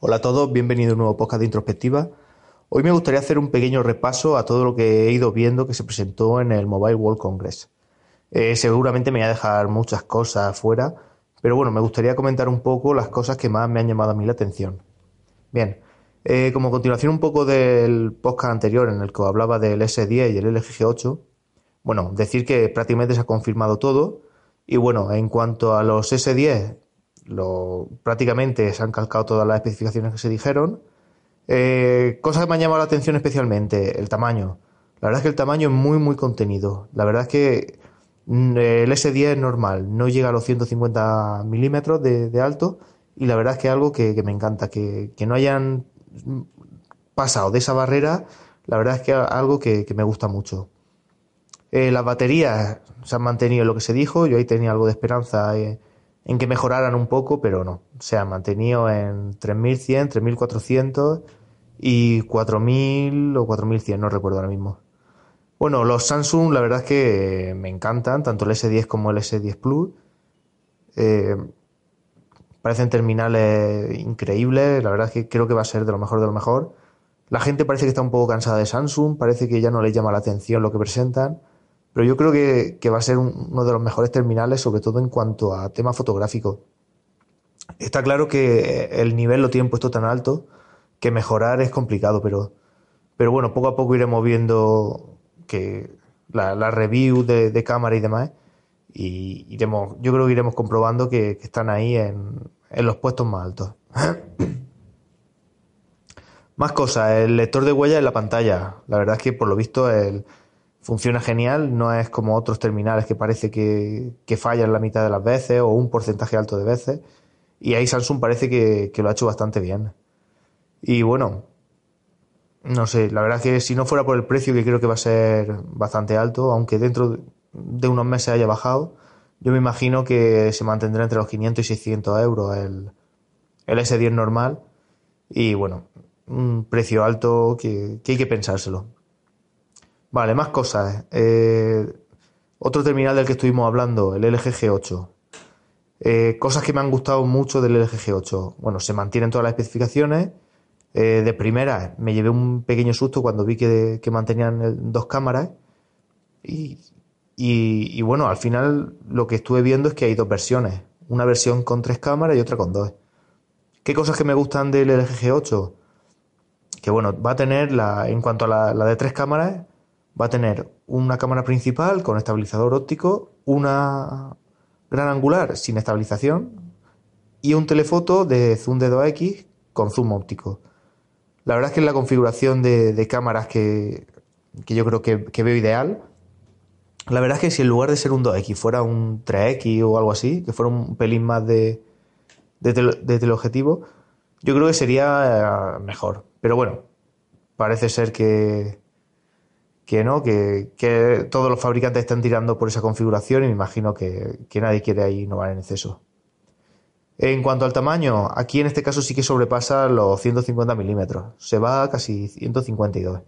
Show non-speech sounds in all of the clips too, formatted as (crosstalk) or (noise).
Hola a todos, bienvenido a un nuevo podcast de introspectiva. Hoy me gustaría hacer un pequeño repaso a todo lo que he ido viendo que se presentó en el Mobile World Congress. Eh, seguramente me voy a dejar muchas cosas fuera, pero bueno, me gustaría comentar un poco las cosas que más me han llamado a mí la atención. Bien, eh, como continuación un poco del podcast anterior en el que hablaba del S10 y el LG G8, bueno, decir que prácticamente se ha confirmado todo. Y bueno, en cuanto a los S10, lo, prácticamente se han calcado todas las especificaciones que se dijeron. Eh, cosas que me han llamado la atención especialmente, el tamaño. La verdad es que el tamaño es muy, muy contenido. La verdad es que mm, el S10 es normal, no llega a los 150 milímetros de, alto y la verdad es que es algo que, me encanta, que, no hayan pasado de esa barrera, la verdad es que es algo que, que me gusta mucho. Eh, las baterías se han mantenido lo que se dijo, yo ahí tenía algo de esperanza. Eh, en que mejoraran un poco, pero no. Se ha mantenido en 3100, 3400 y 4000 o 4100, no recuerdo ahora mismo. Bueno, los Samsung la verdad es que me encantan, tanto el S10 como el S10 Plus. Eh, parecen terminales increíbles, la verdad es que creo que va a ser de lo mejor de lo mejor. La gente parece que está un poco cansada de Samsung, parece que ya no les llama la atención lo que presentan. Pero yo creo que, va a ser un, uno de los mejores terminales, sobre todo en cuanto a tema fotográfico. Está claro que el nivel lo tienen puesto tan alto que mejorar es complicado, pero, pero bueno, poco a poco iremos viendo que la, review de, cámara y demás. Y iremos, yo creo que iremos comprobando que, están ahí en, los puestos más altos. (clears throat) más cosas, el lector de huella en la pantalla. La verdad es que por lo visto el, funciona genial, no es como otros terminales que parece que, que, fallan la mitad de las veces o un porcentaje alto de veces. Y ahí Samsung parece que, que, lo ha hecho bastante bien. Y bueno, no sé, la verdad es que si no fuera por el precio que creo que va a ser bastante alto, aunque dentro de unos meses haya bajado, yo me imagino que se mantendrá entre los 500 y 600 euros el, el S10 normal. Y bueno, un precio alto que, que hay que pensárselo. Vale, más cosas. Eh, otro terminal del que estuvimos hablando, el LG G8. Eh, cosas que me han gustado mucho del LG G8. Bueno, se mantienen todas las especificaciones. Eh, de primera, me llevé un pequeño susto cuando vi que, que mantenían dos cámaras. Y, y, bueno, al final lo que estuve viendo es que hay dos versiones. Una versión con tres cámaras y otra con dos. ¿Qué cosas que me gustan del LG G8? Que bueno, va a tener la, en cuanto a la de tres cámaras, va a tener una cámara principal con estabilizador óptico, una gran angular sin estabilización y un telefoto de zoom de 2x con zoom óptico. La verdad es que es la configuración de, cámaras que, que, yo creo que, que, veo ideal. La verdad es que si en lugar de ser un 2x fuera un 3x o algo así, que fuera un pelín más de, de, tele, de teleobjetivo, yo creo que sería mejor. Pero bueno, parece ser que, que no, que, que, todos los fabricantes están tirando por esa configuración y me imagino que, que, nadie quiere ahí innovar en exceso. En cuanto al tamaño, aquí en este caso sí que sobrepasa los 150 milímetros, se va a casi 152.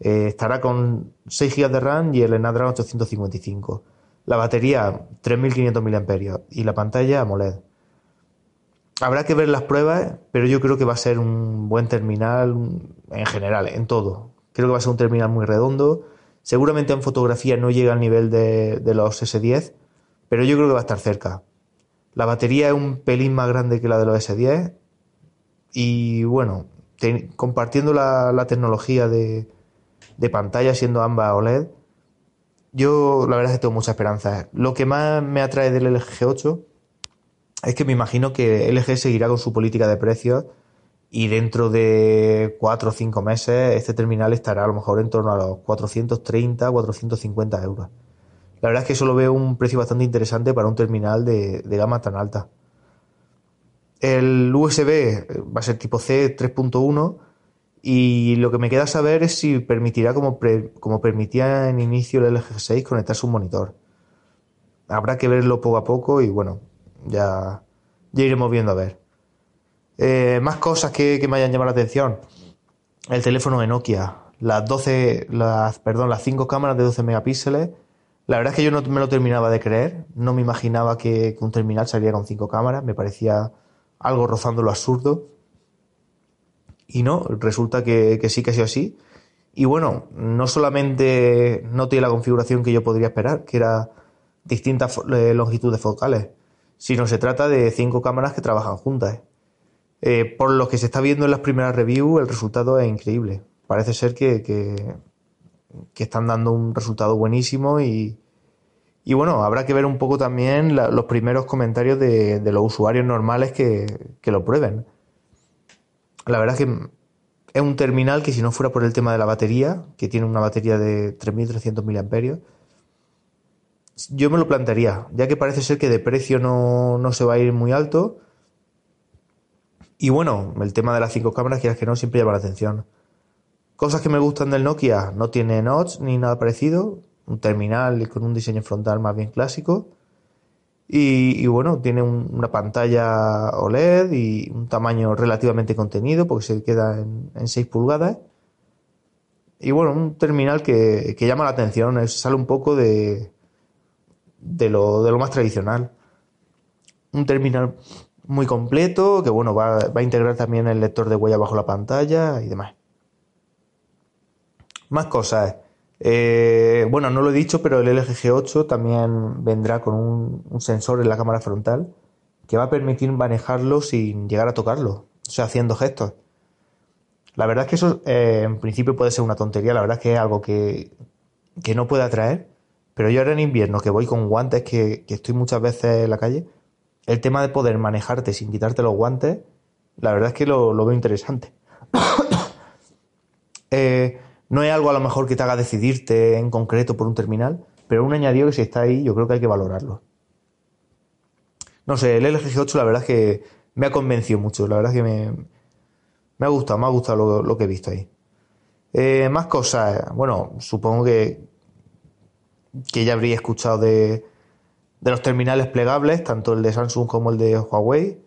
Eh, estará con 6 GB de RAM y el Snapdragon 855. La batería 3500 mAh y la pantalla AMOLED. Habrá que ver las pruebas, pero yo creo que va a ser un buen terminal en general, en todo. Creo que va a ser un terminal muy redondo. Seguramente en fotografía no llega al nivel de, los S10, pero yo creo que va a estar cerca. La batería es un pelín más grande que la de los S10 y bueno, compartiendo la, tecnología de, de, pantalla, siendo ambas OLED, yo la verdad es que tengo mucha esperanza. Lo que más me atrae del LG G8 es que me imagino que LG seguirá con su política de precios y dentro de 4 o 5 meses este terminal estará a lo mejor en torno a los 430, 450 euros. La verdad es que eso lo veo un precio bastante interesante para un terminal de, de gama tan alta. El USB va a ser tipo C 3.1 y lo que me queda saber es si permitirá, como, como permitía en inicio el LG 6, conectarse un monitor. Habrá que verlo poco a poco y bueno, ya, ya iremos viendo a ver. Eh, más cosas que, me hayan llamado la atención. El teléfono de Nokia. Las 12, las, perdón, las 5 cámaras de 12 megapíxeles. La verdad es que yo no me lo terminaba de creer. No me imaginaba que, un terminal saliera con 5 cámaras. Me parecía algo rozando lo absurdo. Y no, resulta que, sí que ha sido así. Y bueno, no solamente no tiene la configuración que yo podría esperar, que era distintas eh, longitudes focales, sino se trata de cinco cámaras que trabajan juntas. Eh, por lo que se está viendo en las primeras reviews, el resultado es increíble. Parece ser que, que, están dando un resultado buenísimo y, y, bueno, habrá que ver un poco también los primeros comentarios de, los usuarios normales que, que lo prueben. La verdad es que es un terminal que si no fuera por el tema de la batería, que tiene una batería de 3.300 mAh, yo me lo plantearía, ya que parece ser que de precio no, no se va a ir muy alto. Y bueno, el tema de las cinco cámaras, quieras que no, siempre llama la atención. Cosas que me gustan del Nokia, no tiene notch ni nada parecido. Un terminal con un diseño frontal más bien clásico. Y, bueno, tiene un, una pantalla OLED y un tamaño relativamente contenido porque se queda en, en 6 pulgadas. Y bueno, un terminal que, que llama la atención, sale un poco de, de lo, de lo más tradicional. Un terminal muy completo que bueno va, va, a integrar también el lector de huella bajo la pantalla y demás. Más cosas. Eh, bueno, no lo he dicho, pero el LG G8 también vendrá con un, sensor en la cámara frontal que va a permitir manejarlo sin llegar a tocarlo, o sea, haciendo gestos. La verdad es que eso eh, en principio puede ser una tontería, la verdad es que es algo que, que no puede atraer, pero yo ahora en invierno, que voy con guantes, que, que, estoy muchas veces en la calle, el tema de poder manejarte sin quitarte los guantes, la verdad es que lo, veo interesante. (coughs) eh, no es algo a lo mejor que te haga decidirte en concreto por un terminal, pero un añadido que si está ahí, yo creo que hay que valorarlo. No sé, el LG G8 la verdad es que me ha convencido mucho, la verdad es que me, me ha gustado, me ha gustado lo, lo que he visto ahí. Eh, más cosas, bueno, supongo que, que ya habría escuchado de, de los terminales plegables, tanto el de Samsung como el de Huawei.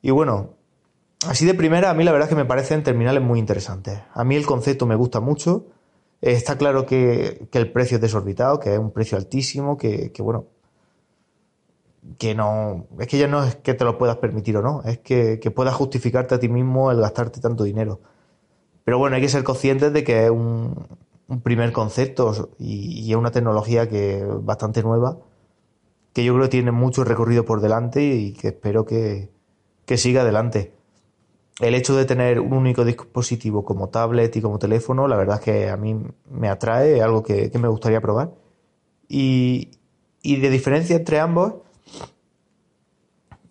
Y bueno, así de primera, a mí la verdad es que me parecen terminales muy interesantes. A mí el concepto me gusta mucho. Está claro que, que el precio es desorbitado, que es un precio altísimo, que, que, bueno, que no, es que ya no es que te lo puedas permitir o no, es que, que puedas justificarte a ti mismo el gastarte tanto dinero. Pero bueno, hay que ser conscientes de que es un, primer concepto y, es una tecnología que bastante nueva, que yo creo que tiene mucho recorrido por delante y que espero que, que siga adelante. El hecho de tener un único dispositivo como tablet y como teléfono, la verdad es que a mí me atrae, es algo que, que me gustaría probar. Y, y de diferencia entre ambos,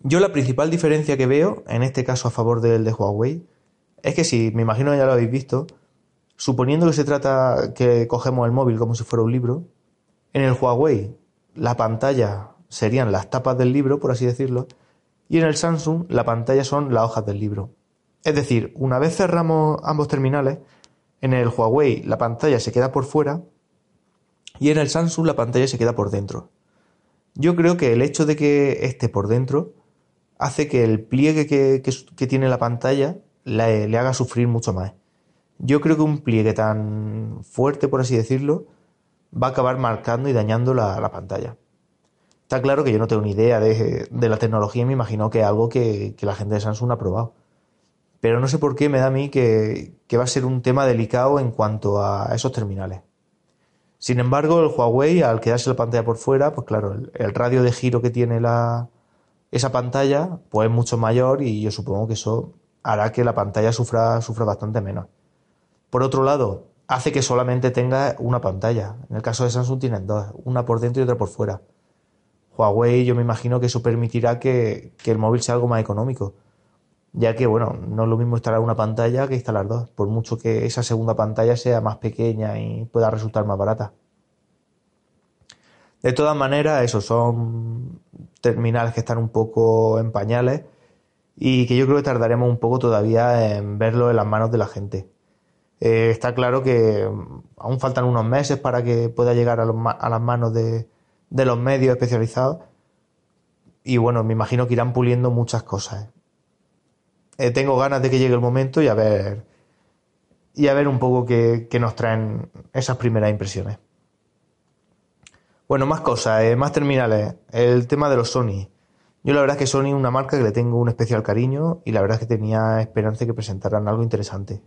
yo la principal diferencia que veo, en este caso a favor del de Huawei, es que si, me imagino ya lo habéis visto, Suponiendo que se trata que cogemos el móvil como si fuera un libro, en el Huawei la pantalla serían las tapas del libro, por así decirlo, y en el Samsung la pantalla son las hojas del libro. Es decir, una vez cerramos ambos terminales, en el Huawei la pantalla se queda por fuera y en el Samsung la pantalla se queda por dentro. Yo creo que el hecho de que esté por dentro hace que el pliegue que, tiene la pantalla le, le haga sufrir mucho más yo creo que un pliegue tan fuerte, por así decirlo, va a acabar marcando y dañando la pantalla. Está claro que yo no tengo ni idea de, la tecnología y me imagino que es algo que, la gente de Samsung ha probado. Pero no sé por qué me da a mí que, va a ser un tema delicado en cuanto a esos terminales. Sin embargo, el Huawei, al quedarse la pantalla por fuera, pues claro, el, radio de giro que tiene la, esa pantalla, pues es mucho mayor y yo supongo que eso hará que la pantalla sufra, sufra bastante menos. Por otro lado, hace que solamente tenga una pantalla. En el caso de Samsung tienen dos, una por dentro y otra por fuera. Huawei yo me imagino que eso permitirá que, que el móvil sea algo más económico. Ya que, bueno, no es lo mismo instalar una pantalla que instalar dos, por mucho que esa segunda pantalla sea más pequeña y pueda resultar más barata. De todas maneras, esos son terminales que están un poco en pañales y que yo creo que tardaremos un poco todavía en verlo en las manos de la gente. Eh, está claro que aún faltan unos meses para que pueda llegar a, las manos de, los medios especializados y bueno, me imagino que irán puliendo muchas cosas. Eh, tengo ganas de que llegue el momento y a ver y a ver un poco qué, nos traen esas primeras impresiones. Bueno, más cosas, eh, más terminales. El tema de los Sony. Yo la verdad es que Sony es una marca que le tengo un especial cariño y la verdad es que tenía esperanza de que presentaran algo interesante.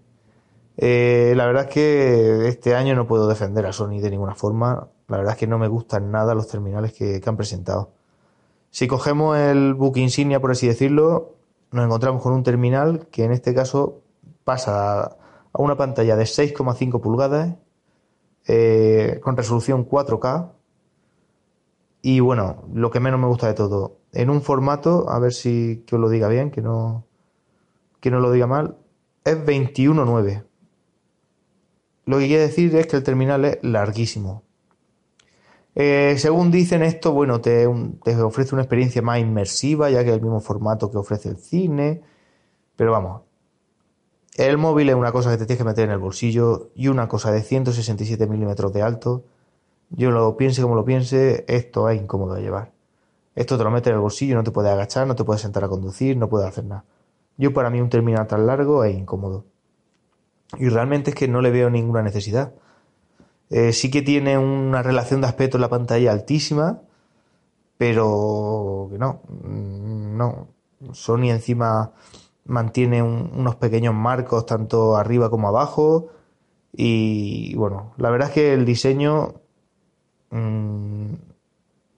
Eh, la verdad es que este año no puedo defender a Sony de ninguna forma. La verdad es que no me gustan nada los terminales que, han presentado. Si cogemos el book insignia, por así decirlo, nos encontramos con un terminal que en este caso pasa a una pantalla de 6,5 pulgadas eh, con resolución 4K. Y bueno, lo que menos me gusta de todo, en un formato, a ver si que os lo diga bien, que no, que no lo diga mal, es 21.9. Lo que quiere decir es que el terminal es larguísimo. Eh, según dicen esto, bueno, te, te, ofrece una experiencia más inmersiva, ya que es el mismo formato que ofrece el cine. Pero vamos, el móvil es una cosa que te tienes que meter en el bolsillo y una cosa de 167 milímetros de alto. Yo lo piense como lo piense, esto es incómodo de llevar. Esto te lo metes en el bolsillo, no te puedes agachar, no te puedes sentar a conducir, no puedes hacer nada. Yo para mí un terminal tan largo es incómodo. Y realmente es que no le veo ninguna necesidad. Eh, sí que tiene una relación de aspecto en la pantalla altísima, pero no, mm, no. Sony encima mantiene unos pequeños marcos tanto arriba como abajo y bueno, la verdad es que el diseño mmm,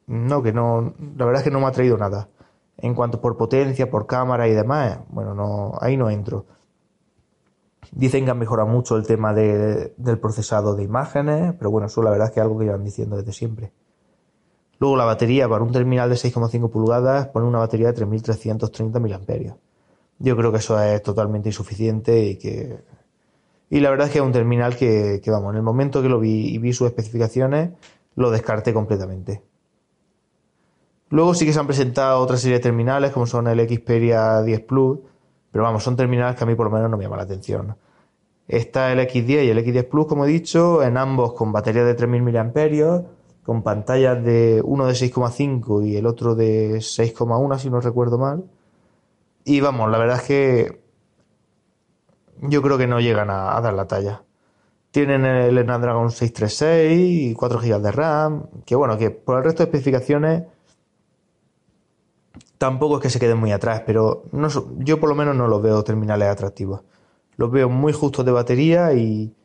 no, que no, la verdad es que no me ha traído nada. En cuanto por potencia, por cámara y demás, bueno, no, ahí no entro. Dicen que han mejorado mucho el tema de, del procesado de imágenes, pero bueno, eso la verdad es que es algo que llevan diciendo desde siempre. Luego la batería para un terminal de 6,5 pulgadas pone una batería de 3330 mAh. Yo creo que eso es totalmente insuficiente y que y la verdad es que es un terminal que, vamos, en el momento que lo vi y vi sus especificaciones, lo descarté completamente. Luego sí que se han presentado otra serie de terminales, como son el Xperia 10 Plus, pero vamos, son terminales que a mí por lo menos no me llaman la atención. Está el X10 y el X10 Plus, como he dicho, en ambos con baterías de 3000 mAh, con pantallas de uno de 6,5 y el otro de 6,1, si no recuerdo mal. Y vamos, la verdad es que yo creo que no llegan a, a dar la talla. Tienen el Snapdragon 636 y 4 GB de RAM, que bueno, que por el resto de especificaciones tampoco es que se queden muy atrás, pero no, yo por lo menos no los veo terminales atractivos. Los veo muy justos de batería y,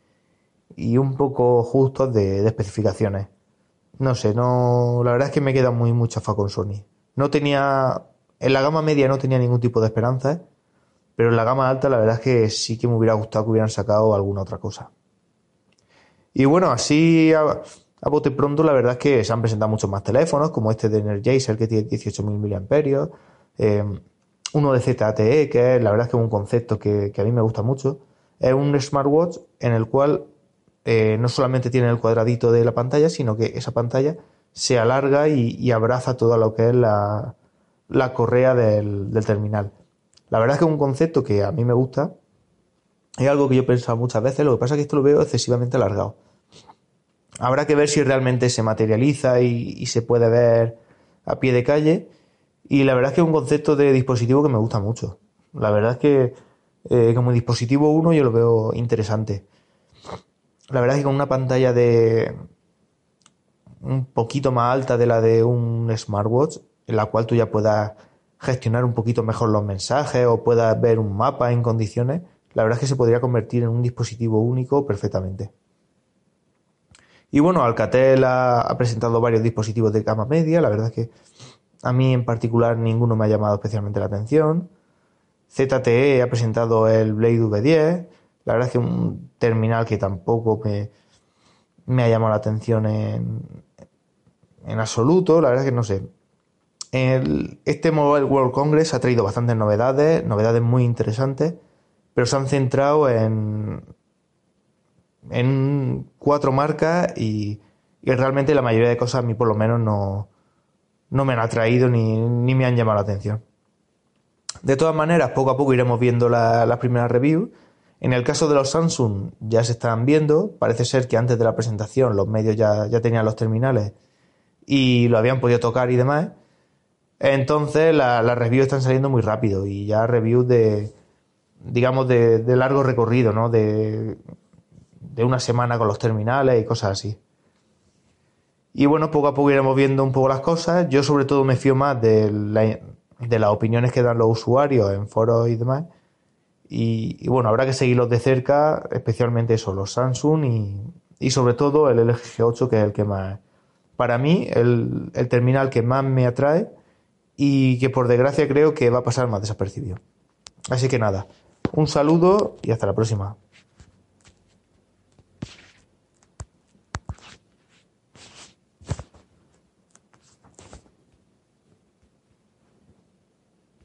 y un poco justos de, especificaciones. No sé, no, la verdad es que me queda muy mucha fa con Sony. No tenía, en la gama media no tenía ningún tipo de esperanza, pero en la gama alta la verdad es que sí que me hubiera gustado que hubieran sacado alguna otra cosa. Y bueno, así bote pronto, la verdad es que se han presentado muchos más teléfonos, como este de Energizer que tiene 18.000 mAh, eh, uno de ZTE, que es la verdad es que es un concepto que, a mí me gusta mucho. Es un smartwatch en el cual eh, no solamente tiene el cuadradito de la pantalla, sino que esa pantalla se alarga y, abraza todo lo que es la, correa del, del, terminal. La verdad es que es un concepto que a mí me gusta. Es algo que yo he pensado muchas veces, lo que pasa es que esto lo veo excesivamente alargado. Habrá que ver si realmente se materializa y, se puede ver a pie de calle. Y la verdad es que es un concepto de dispositivo que me gusta mucho. La verdad es que eh, como dispositivo uno yo lo veo interesante. La verdad es que con una pantalla de un poquito más alta de la de un smartwatch, en la cual tú ya puedas gestionar un poquito mejor los mensajes o puedas ver un mapa en condiciones, la verdad es que se podría convertir en un dispositivo único perfectamente. Y bueno, Alcatel ha, presentado varios dispositivos de gama media, la verdad es que a mí en particular ninguno me ha llamado especialmente la atención. ZTE ha presentado el Blade V10, la verdad es que un terminal que tampoco me, ha llamado la atención en, en absoluto, la verdad es que no sé. este Mobile World Congress ha traído bastantes novedades, novedades muy interesantes, pero se han centrado en, en cuatro marcas y, realmente la mayoría de cosas a mí por lo menos no, no me han atraído ni, ni me han llamado la atención. De todas maneras, poco a poco iremos viendo la- las primeras reviews. En el caso de los Samsung ya se están viendo. Parece ser que antes de la presentación los medios ya, ya tenían los terminales y lo habían podido tocar y demás. Entonces la- las reviews están saliendo muy rápido y ya reviews de, digamos, de largo recorrido, ¿no? De, de una semana con los terminales y cosas así. Y bueno, poco a poco iremos viendo un poco las cosas. Yo sobre todo me fío más de, la- de las opiniones que dan los usuarios en foros y demás. Y, bueno, habrá que seguirlos de cerca, especialmente eso, los Samsung y, y sobre todo el LG G8, que es el que más, para mí, el, el terminal que más me atrae y que por desgracia creo que va a pasar más desapercibido. Así que nada, un saludo y hasta la próxima.